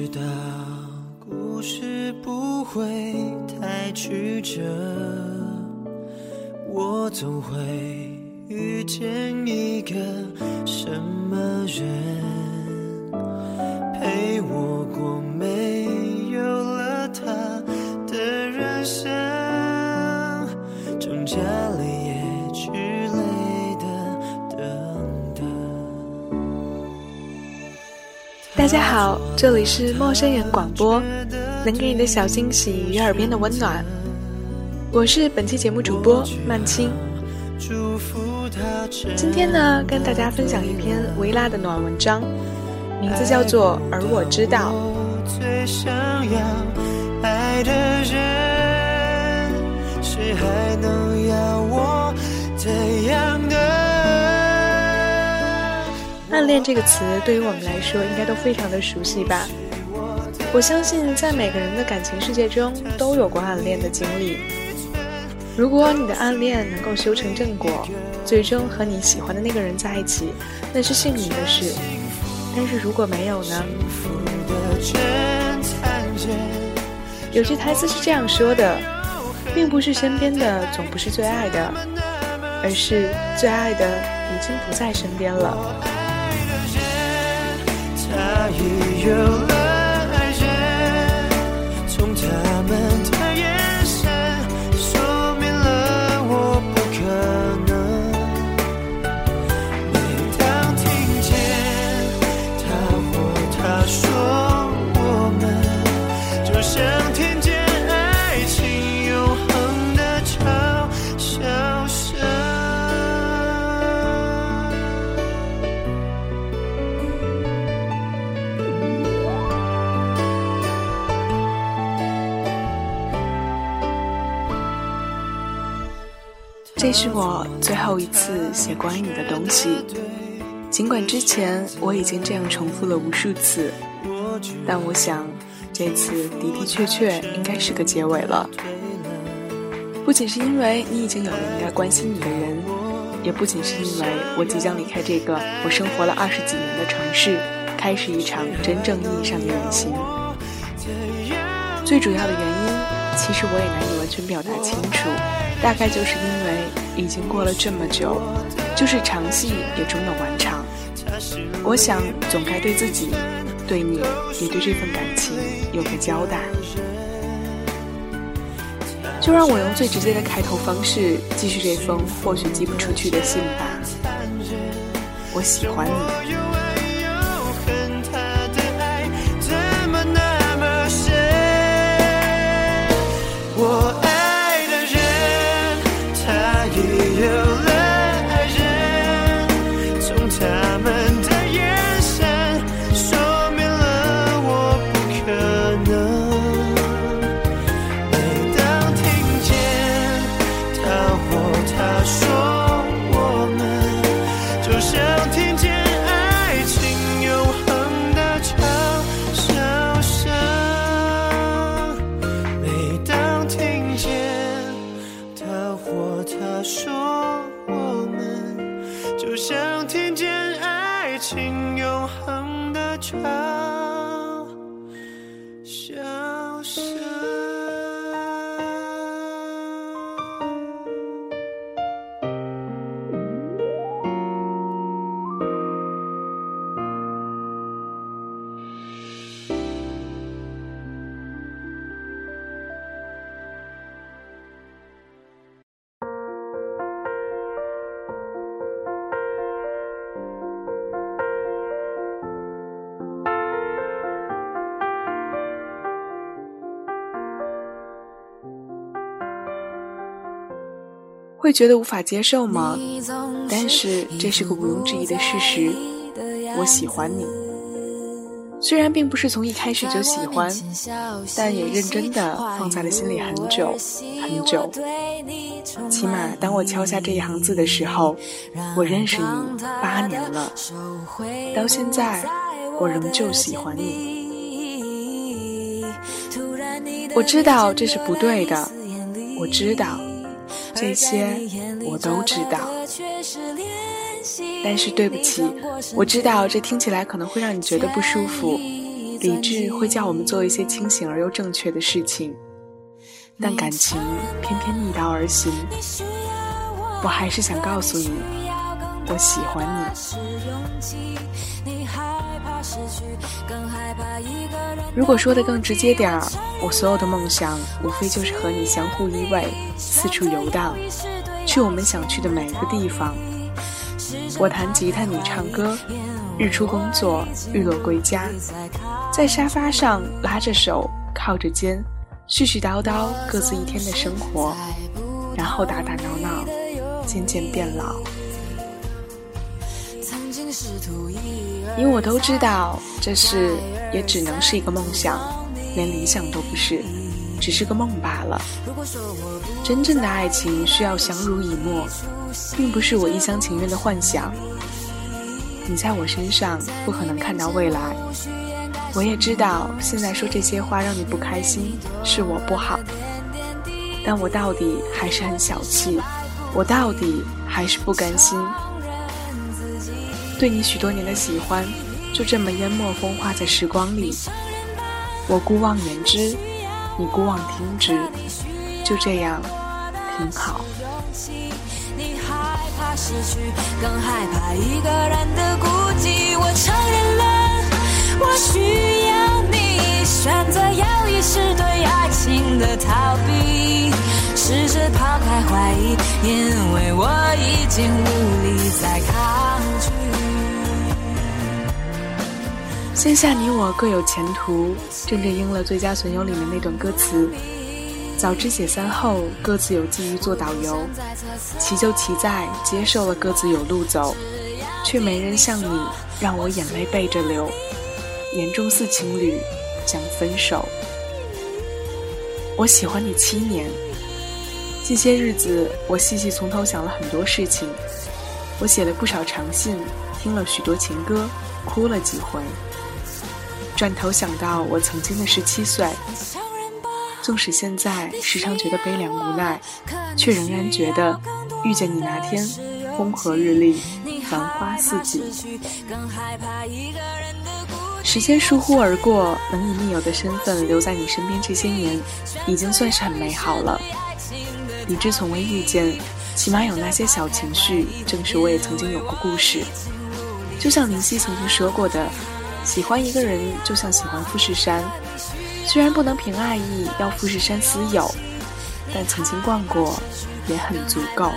知道故事不会太曲折我总会遇见一个什么人。这里是陌生人广播，能给你的小惊喜与耳边的温暖。我是本期节目主播曼青。今天呢，跟大家分享一篇维拉的暖文章，名字叫做《而我知道》。还能要我怎样的暗恋这个词对于我们来说，应该都非常的熟悉吧？我相信，在每个人的感情世界中，都有过暗恋的经历。如果你的暗恋能够修成正果，最终和你喜欢的那个人在一起，那是幸运的事。但是如果没有呢？有句台词是这样说的，并不是身边的总不是最爱的，而是最爱的已经不在身边了。这后一次写关于你的东西，尽管之前我已经这样重复了无数次，但我想这次的的确确应该是个结尾了。不仅是因为你已经有了应该关心你的人，也不仅是因为我即将离开这个我生活了二十几年的城市，开始一场真正意义上的远行。最主要的原因，其实我也难以完全表达清楚。大概就是因为已经过了这么久，就是长戏也终有完场。我想总该对自己、对你，也对这份感情有个交代。就让我用最直接的开头方式继续这封或许寄不出去的信吧。我喜欢你。会觉得无法接受吗？但是这是个毋庸置疑的事实，我喜欢你。虽然并不是从一开始就喜欢，但也认真的放在了心里很久很久。起码当我敲下这一行字的时候，我认识你八年了，到现在我仍旧喜欢你。我知道这是不对的，我知道这些我都知道。但是对不起，我知道这听起来可能会让你觉得不舒服。理智会叫我们做一些清醒而又正确的事情，但感情偏偏逆道而行。我还是想告诉你，我喜欢你。如果说的更直接点儿，我所有的梦想无非就是和你相互依偎，四处游荡，去我们想去的每一个地方。我弹吉他，你唱歌，日出工作，日落归家，在沙发上拉着手，靠着肩，絮絮叨叨各自一天的生活，然后打打闹闹，渐渐变老。因为我都知道，这事也只能是一个梦想，连理想都不是。只是个梦罢了。真正的爱情需要相濡以沫，并不是我一厢情愿的幻想。你在我身上不可能看到未来。我也知道现在说这些话让你不开心，是我不好。但我到底还是很小气，我到底还是不甘心。对你许多年的喜欢，就这么淹没风化在时光里。我孤望言之。你孤望听之，就这样挺好。你害怕失去，更害怕一个人的孤寂。我承认了，我需要你。选择要意是对爱情的逃避，试着抛开怀疑，因为我已经无力再抗拒。线下你我各有前途，正正应了《最佳损友》里面那段歌词。早知解散后各自有机遇做导游，奇就奇在接受了各自有路走，却没人像你让我眼泪背着流，严重似情侣讲分手。我喜欢你七年，近些日子我细细从头想了很多事情，我写了不少长信，听了许多情歌，哭了几回。转头想到我曾经的十七岁，纵使现在时常觉得悲凉无奈，却仍然觉得遇见你那天，风和日丽，繁花似锦。时间疏忽而过，能以密友的身份留在你身边这些年，已经算是很美好了。理智从未遇见，起码有那些小情绪，正是我也曾经有过故事。就像林夕曾经说过的。喜欢一个人就像喜欢富士山，虽然不能凭爱意要富士山私有，但曾经逛过也很足够。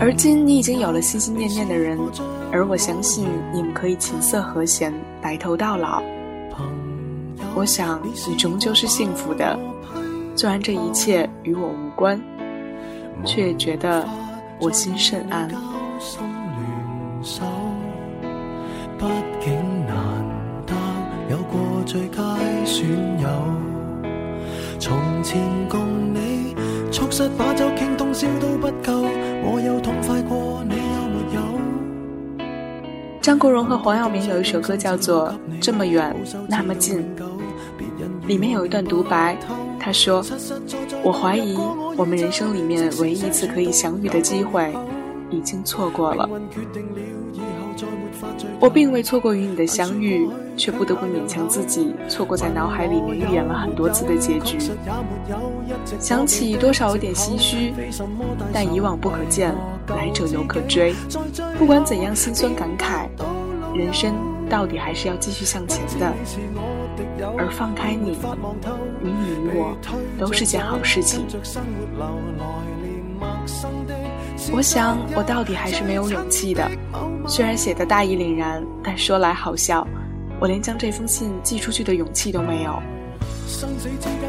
而今你已经有了心心念念的人，而我相信你们可以琴瑟和弦，白头到老。我想你终究是幸福的，虽然这一切与我无关，却觉得我心甚安。毕竟难得有过最佳损友，从前共你张国荣和黄耀明有一首歌叫做《这么远那么近》，里面有一段独白，他说：“我怀疑我们人生里面唯一一次可以相遇的机会，已经错过了。”我并未错过与你的相遇，却不得不勉强自己错过在脑海里面预演了很多次的结局。想起多少有点唏嘘，但以往不可见，来者犹可追。不管怎样心酸感慨，人生到底还是要继续向前的。而放开你，与你与我都是件好事情。我想，我到底还是没有勇气的。虽然写的大义凛然，但说来好笑，我连将这封信寄出去的勇气都没有。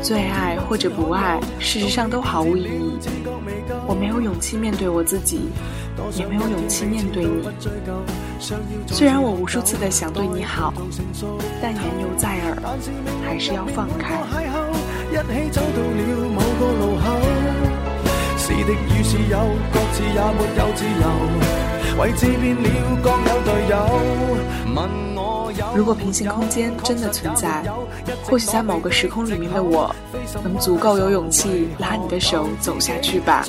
最爱或者不爱，事实上都毫无意义。我没有勇气面对我自己，也没有勇气面对你。虽然我无数次的想对你好，但言犹在耳，还是要放开。是的与是友，各自也没有自由，位置变了，各有队友。问我如果平行空间真的存在，或许在某个时空里面的我，能足够有勇气拉你的手走下去吧。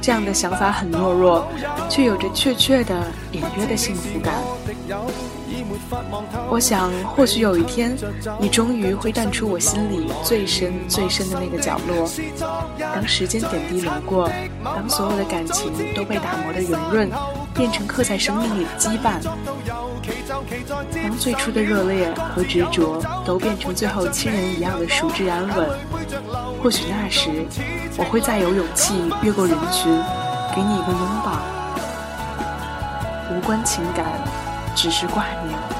这样的想法很懦弱，却有着确切的、隐约的幸福感。我想，或许有一天，你终于会淡出我心里最深最深的那个角落。当时间点滴流过，当所有的感情都被打磨的圆润，变成刻在生命里的羁绊；当最初的热烈和执着都变成最后亲人一样的熟知安稳，或许那时，我会再有勇气越过人群，给你一个拥抱，无关情感。只是挂念。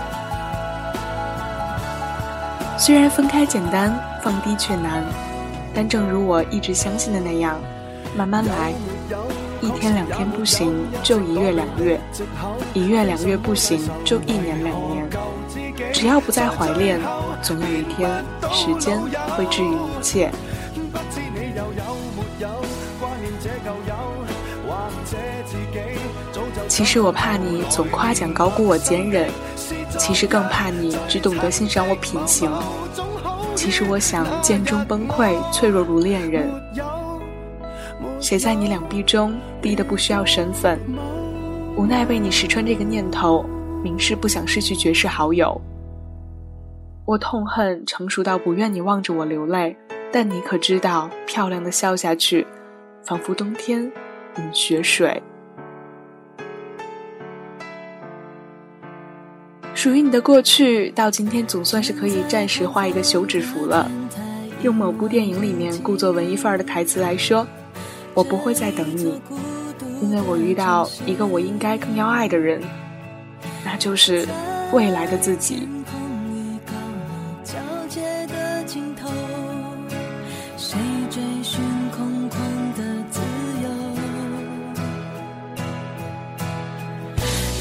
虽然分开简单，放低却难，但正如我一直相信的那样，慢慢来，一天两天不行，就一月两月；一月两月不行，就一年两年。只要不再怀恋，总有一天，时间会治愈一切。其实我怕你总夸奖高估我坚韧，其实更怕你只懂得欣赏我品行。其实我想剑中崩溃，脆弱如恋人。谁在你两臂中，低得不需要身份，无奈被你识穿这个念头，明示不想失去绝世好友。我痛恨成熟到不愿你望着我流泪，但你可知道，漂亮的笑下去，仿佛冬天饮雪水。属于你的过去，到今天总算是可以暂时画一个休止符了。用某部电影里面故作文艺范儿的台词来说，我不会再等你，因为我遇到一个我应该更要爱的人，那就是未来的自己。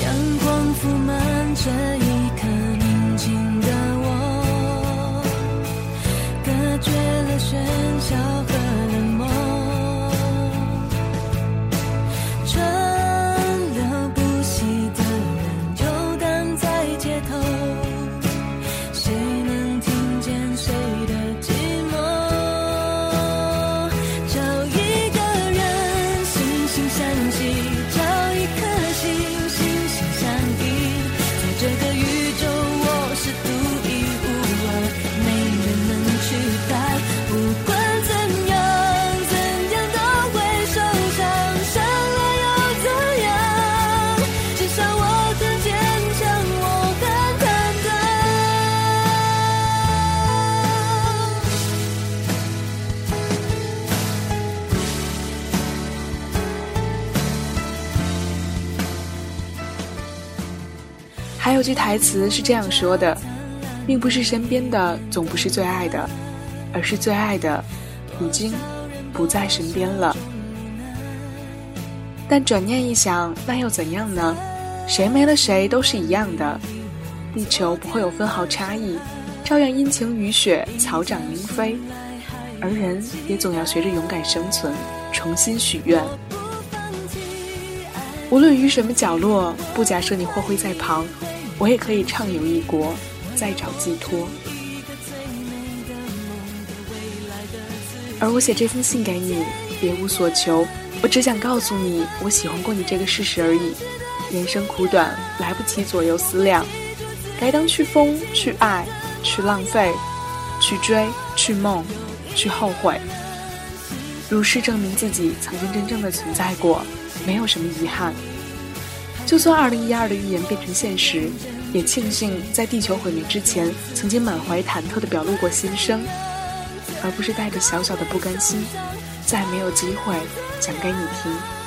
阳光喧嚣。还有句台词是这样说的，并不是身边的总不是最爱的，而是最爱的已经不在身边了。但转念一想，那又怎样呢？谁没了谁都是一样的，地球不会有分毫差异，照样阴晴雨雪，草长莺飞，而人也总要学着勇敢生存，重新许愿。无论于什么角落，不假设你或会在旁，我也可以畅游异国，再找寄托。而我写这封信给你，别无所求，我只想告诉你，我喜欢过你这个事实而已。人生苦短，来不及左右思量，该当去疯，去爱，去浪费，去追，去梦，去后悔。如是证明自己曾经真正的存在过，没有什么遗憾。就算二零一二的预言变成现实，也庆幸在地球毁灭之前，曾经满怀忐忑的表露过心声，而不是带着小小的不甘心，再没有机会讲给你听。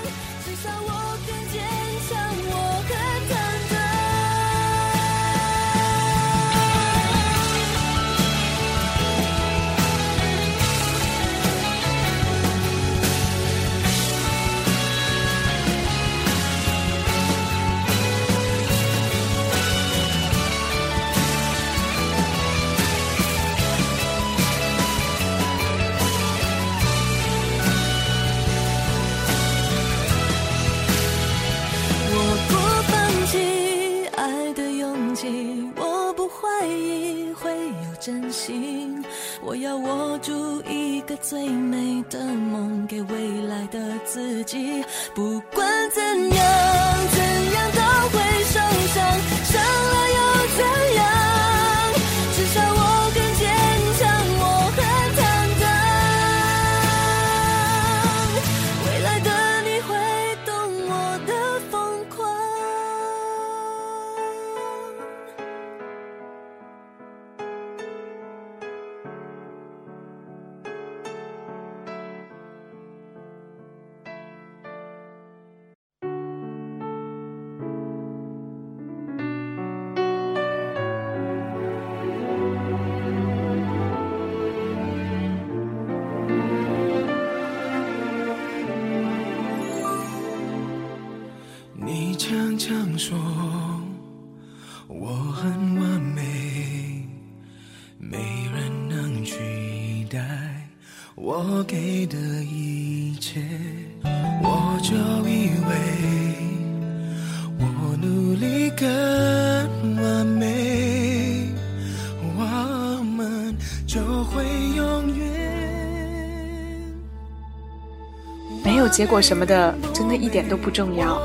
结果什么的，真的一点都不重要。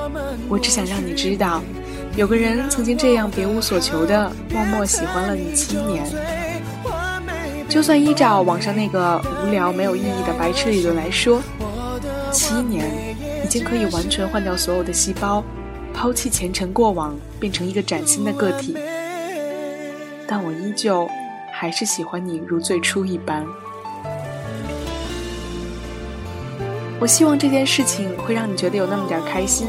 我只想让你知道，有个人曾经这样别无所求的默默喜欢了你七年。就算依照网上那个无聊没有意义的白痴理论来说，七年已经可以完全换掉所有的细胞，抛弃前尘过往，变成一个崭新的个体。但我依旧还是喜欢你如最初一般。我希望这件事情会让你觉得有那么点开心，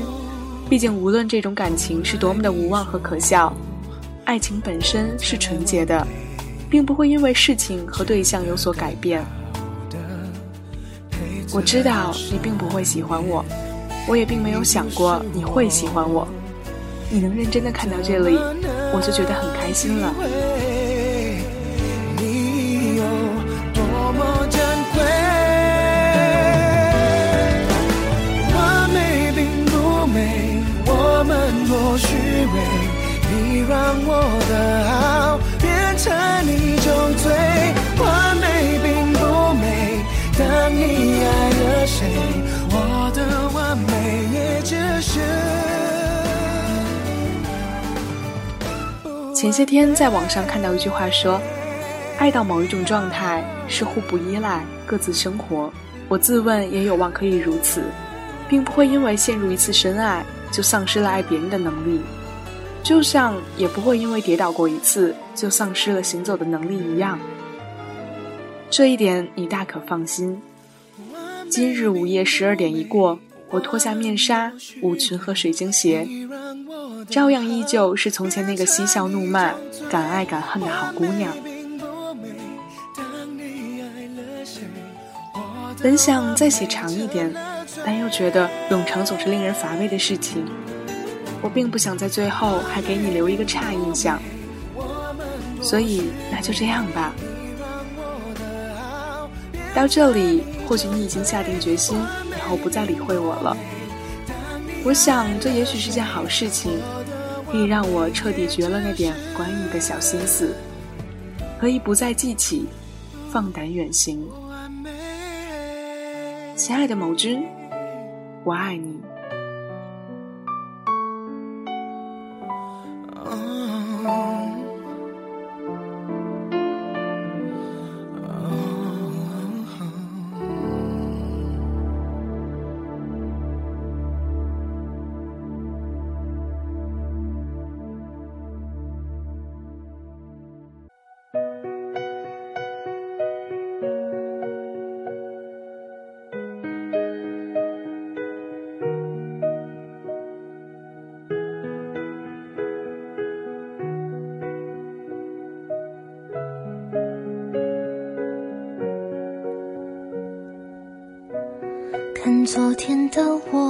毕竟无论这种感情是多么的无望和可笑，爱情本身是纯洁的。并不会因为事情和对象有所改变。我知道你并不会喜欢我，我也并没有想过你会喜欢我。你能认真的看到这里，我就觉得很开心了。我的好。成一种罪，完美并不美。当你爱了谁，我的完美也只是。前些天在网上看到一句话说：“爱到某一种状态是互不依赖，各自生活。”我自问也有望可以如此，并不会因为陷入一次深爱就丧失了爱别人的能力。就像也不会因为跌倒过一次就丧失了行走的能力一样，这一点你大可放心。今日午夜十二点一过，我脱下面纱、舞裙和水晶鞋，照样依旧是从前那个嬉笑怒骂、敢爱敢恨的好姑娘。本想再写长一点，但又觉得冗长总是令人乏味的事情。我并不想在最后还给你留一个差印象，所以那就这样吧。到这里，或许你已经下定决心，以后不再理会我了。我想，这也许是件好事情，可以让我彻底绝了那点关于你的小心思，可以不再记起，放胆远行。亲爱的某君，我爱你。昨天的我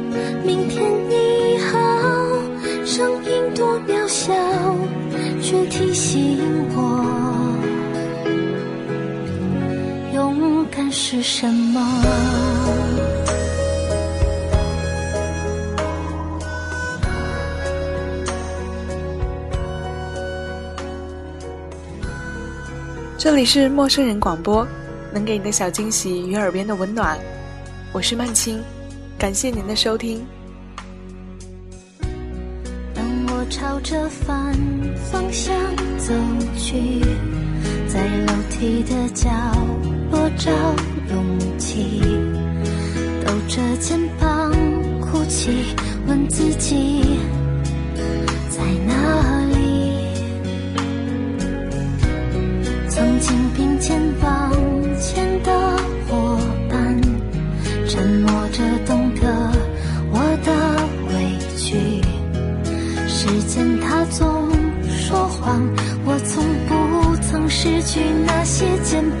明天你好，声音多渺小，却提醒我，勇敢是什么。这里是陌生人广播，能给你的小惊喜与耳边的温暖。我是曼青，感谢您的收听。当我朝着反方向走去，在楼梯的角落找勇气，抖着肩膀哭泣，问自己失去那些肩膀。